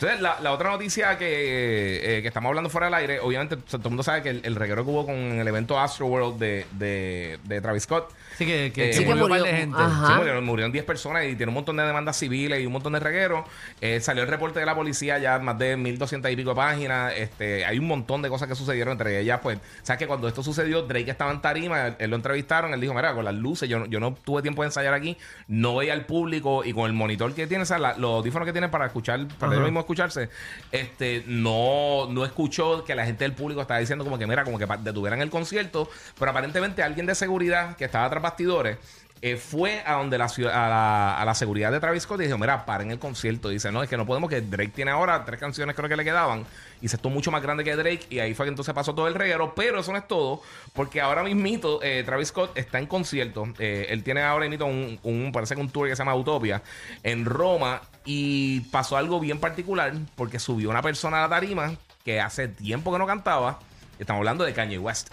Entonces, la, la otra noticia que, eh, que estamos hablando fuera del aire, obviamente todo el mundo sabe que el, el reguero que hubo con el evento Astroworld de, de, de Travis Scott. Sí, que, que, Eh, Sí, que murió un par murió. de gente. Ajá. Sí, murieron, murieron 10 personas y tiene un montón de demandas civiles y un montón de regueros. Eh, salió el reporte de la policía ya más de 1200 y pico de páginas. Este, hay un montón de cosas que sucedieron entre ellas. Pues, sabes que cuando esto sucedió, Drake estaba en tarima, él, él lo entrevistaron, él dijo, mira, con las luces, yo, no- yo no tuve tiempo de ensayar aquí, no veía al público y con el monitor que tiene, o sea, la- los audífonos que tiene para escuchar, para él mismo escucharse, este, no, no escuchó que la gente del público estaba diciendo como que, mira, como que detuvieran el concierto, pero aparentemente alguien de seguridad que estaba tras bastidores eh, fue a donde la, a, la, seguridad de Travis Scott y dijo, mira, paren el concierto. Dice, no, es que no podemos, que Drake tiene ahora tres canciones creo que le quedaban. Y se estuvo mucho más grande que Drake y ahí fue que entonces pasó todo el reguero. Pero eso no es todo, porque ahora mismito eh, Travis Scott está en concierto. Eh, él tiene ahora mismito un, un, parece que un tour que se llama Utopia en Roma y pasó algo bien particular porque subió una persona a la tarima que hace tiempo que no cantaba. Estamos hablando de Kanye West.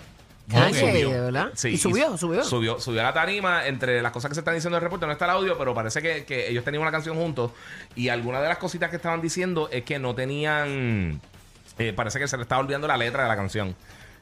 Kanye, Subió. ¿de verdad? Sí, Y subió, subió. Subió, subió a la tarima. Entre las cosas que se están diciendo en el reporte, no está el audio, pero parece que, que ellos tenían una canción juntos. Y alguna de las cositas que estaban diciendo es que no tenían. eh, parece que se le estaba olvidando la letra de la canción.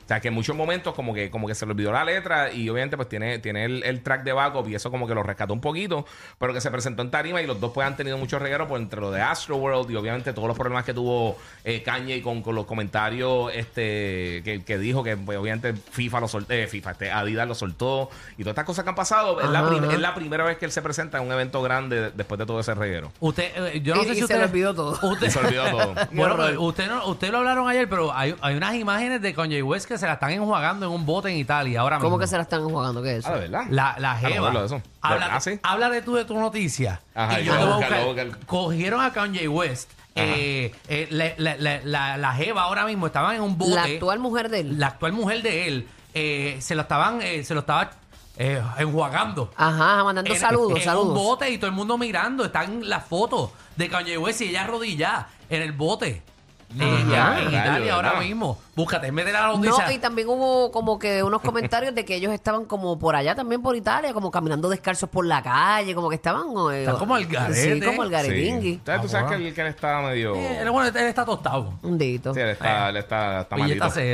O sea, que en muchos momentos como que, como que se le olvidó la letra y obviamente pues tiene, tiene el, el track de backup y eso como que lo rescató un poquito, pero que se presentó en tarima y los dos pues han tenido mucho reguero por entre lo de Astroworld y obviamente todos los problemas que tuvo eh, Kanye con, con los comentarios este que, que dijo que pues, obviamente FIFA lo soltó, eh, FIFA, este, Adidas lo soltó y todas estas cosas que han pasado. Es la, es la primera vez que él se presenta en un evento grande después de todo ese reguero. Usted, eh, yo no Y- sé y si se usted le olvidó todo. Usted, Y se olvidó todo. bueno, usted no, usted lo hablaron ayer, pero hay, hay unas imágenes de Kanye West que se la están enjuagando en un bote en Italia ahora mismo. ¿Cómo que se la están jugando? ¿Qué es Ah, eso? de verdad. La, la Ah, jeva. hablo de eso. Habla, Ah, ¿sí? Háblale tú de tu noticia. Ajá, y yo yo te voy a buscar. Cogieron a Kanye West. Eh, eh, la, la, la, la, la jeva ahora mismo estaba en un bote. La actual mujer de él. la actual mujer de él eh, se lo estaban, eh, se lo estaba eh, enjuagando. Ajá, mandando En- saludos, en un saludos. bote y todo el mundo mirando. Están las fotos de Kanye West y ella arrodillada en el bote. Eh, ya, en Italia ahora ¿verdad? mismo. Búscate, en vez de la noticia. No, y también hubo como que unos comentarios de que ellos estaban como por allá también por Italia, como caminando descalzos por la calle, como que estaban... eh, Están como al garete. Sí, como el Sí. garetingui. Entonces tú sabes que él, que él está medio... Eh, él, bueno, él está tostado. Un dito. Sí, él está, él está, está Oye, malito. se-